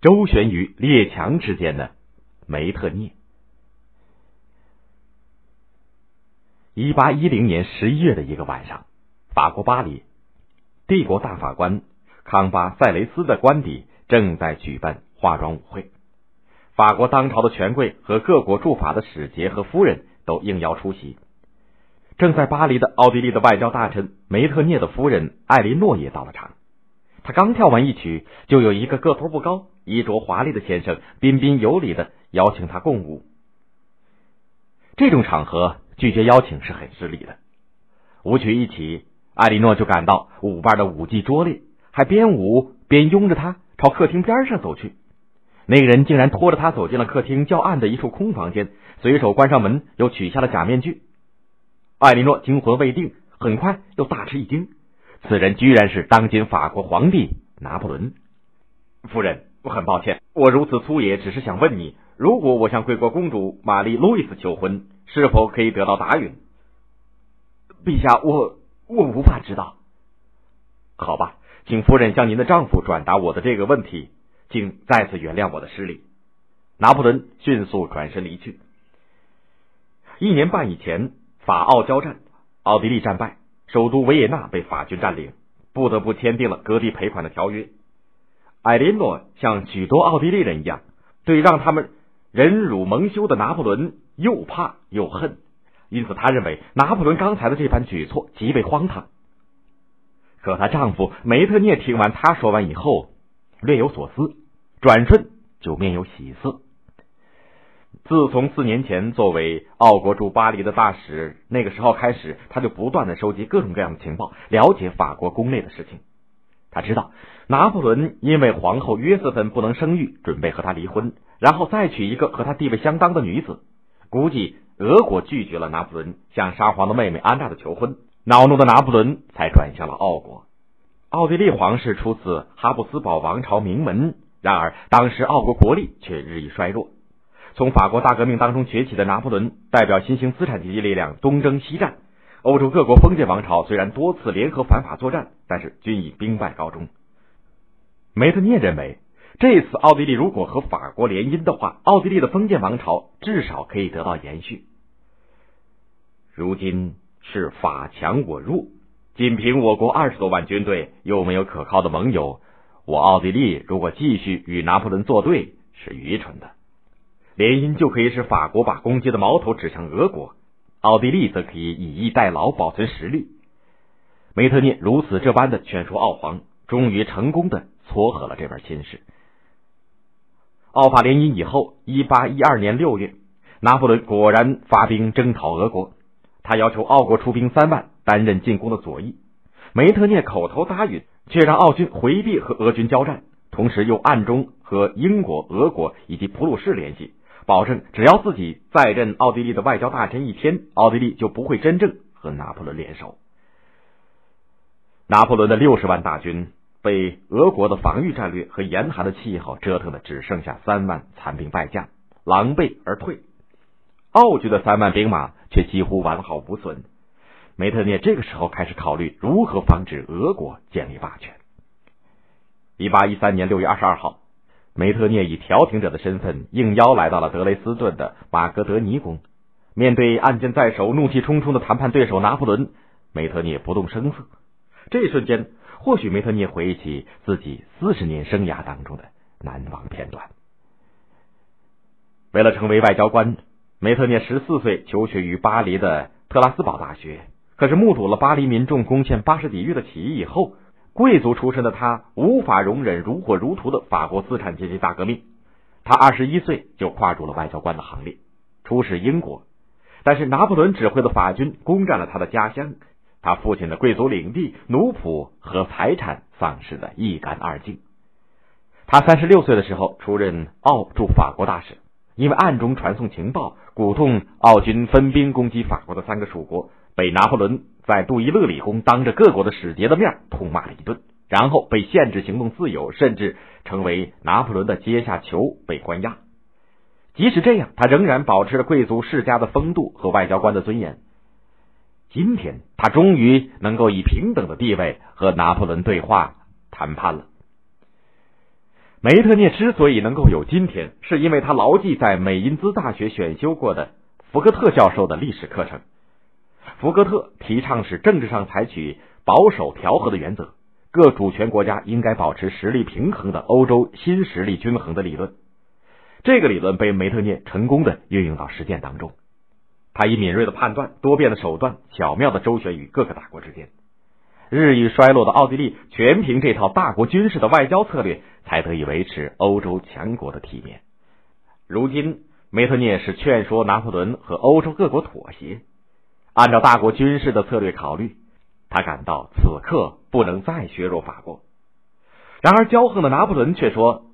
周旋于列强之间的梅特涅。一八一零年十一月的一个晚上，法国巴黎，帝国大法官康巴塞雷斯的官邸正在举办化妆舞会，法国当朝的权贵和各国驻法的使节和夫人都应邀出席。正在巴黎的奥地利的外交大臣梅特涅的夫人艾琳诺也到了场。他刚跳完一曲，就有一个个头不高、衣着华丽的先生彬彬有礼的邀请他共舞。这种场合拒绝邀请是很失礼的。舞曲一起，艾莉诺就感到舞伴的舞技拙劣，还边舞边拥着他朝客厅边上走去。那个人竟然拖着他走进了客厅较暗的一处空房间，随手关上门，又取下了假面具。艾莉诺惊魂未定，很快又大吃一惊。此人居然是当今法国皇帝拿破仑。夫人，我很抱歉，我如此粗野，只是想问你，如果我向贵国公主玛丽路易斯求婚，是否可以得到答允？陛下，我我无法知道。好吧，请夫人向您的丈夫转达我的这个问题，请再次原谅我的失礼。拿破仑迅速转身离去。一年半以前，法奥交战，奥地利战败。首都维也纳被法军占领，不得不签订了割地赔款的条约。艾琳诺像许多奥地利人一样，对让他们忍辱蒙羞的拿破仑又怕又恨，因此他认为拿破仑刚才的这番举措极为荒唐。可她丈夫梅特涅听完他说完以后，略有所思，转瞬就面有喜色。自从四年前作为奥国驻巴黎的大使那个时候开始，他就不断的收集各种各样的情报，了解法国宫内的事情。他知道拿破仑因为皇后约瑟芬不能生育，准备和他离婚，然后再娶一个和他地位相当的女子。估计俄国拒绝了拿破仑向沙皇的妹妹安娜的求婚，恼怒的拿破仑才转向了奥国。奥地利皇室出自哈布斯堡王朝名门，然而当时奥国国力却日益衰弱。从法国大革命当中崛起的拿破仑，代表新兴资产阶级力量东征西战。欧洲各国封建王朝虽然多次联合反法作战，但是均以兵败告终。梅特涅认为，这次奥地利如果和法国联姻的话，奥地利的封建王朝至少可以得到延续。如今是法强我弱，仅凭我国二十多万军队，又没有可靠的盟友，我奥地利如果继续与拿破仑作对，是愚蠢的。联姻就可以使法国把攻击的矛头指向俄国，奥地利则可以以逸待劳，保存实力。梅特涅如此这般的劝说奥皇，终于成功的撮合了这门亲事。奥法联姻以后，一八一二年六月，拿破仑果然发兵征讨俄国，他要求奥国出兵三万，担任进攻的左翼。梅特涅口头答应，却让奥军回避和俄军交战，同时又暗中和英国、俄国以及普鲁士联系。保证，只要自己再任奥地利的外交大臣一天，奥地利就不会真正和拿破仑联手。拿破仑的六十万大军被俄国的防御战略和严寒的气候折腾的只剩下三万残兵败将，狼狈而退。奥军的三万兵马却几乎完好无损。梅特涅这个时候开始考虑如何防止俄国建立霸权。一八一三年六月二十二号。梅特涅以调停者的身份应邀来到了德雷斯顿的马格德尼宫，面对案件在手、怒气冲冲的谈判对手拿破仑，梅特涅不动声色。这一瞬间，或许梅特涅回忆起自己四十年生涯当中的难忘片段。为了成为外交官，梅特涅十四岁求学于巴黎的特拉斯堡大学，可是目睹了巴黎民众攻陷巴士底狱的起义以后。贵族出身的他无法容忍如火如荼的法国资产阶级大革命，他二十一岁就跨入了外交官的行列，出使英国。但是拿破仑指挥的法军攻占了他的家乡，他父亲的贵族领地、奴仆和财产丧失的一干二净。他三十六岁的时候出任奥驻法国大使，因为暗中传送情报，鼓动奥军分兵攻击法国的三个属国。被拿破仑在杜伊勒里宫当着各国的使节的面痛骂了一顿，然后被限制行动自由，甚至成为拿破仑的阶下囚，被关押。即使这样，他仍然保持着贵族世家的风度和外交官的尊严。今天，他终于能够以平等的地位和拿破仑对话谈判了。梅特涅之所以能够有今天，是因为他牢记在美因兹大学选修过的福格特教授的历史课程。福格特提倡是政治上采取保守调和的原则，各主权国家应该保持实力平衡的欧洲新实力均衡的理论。这个理论被梅特涅成功的运用到实践当中。他以敏锐的判断、多变的手段，巧妙的周旋于各个大国之间。日益衰落的奥地利，全凭这套大国军事的外交策略，才得以维持欧洲强国的体面。如今，梅特涅是劝说拿破仑和欧洲各国妥协，按照大国军事的策略考虑，他感到此刻不能再削弱法国。然而，骄横的拿破仑却说。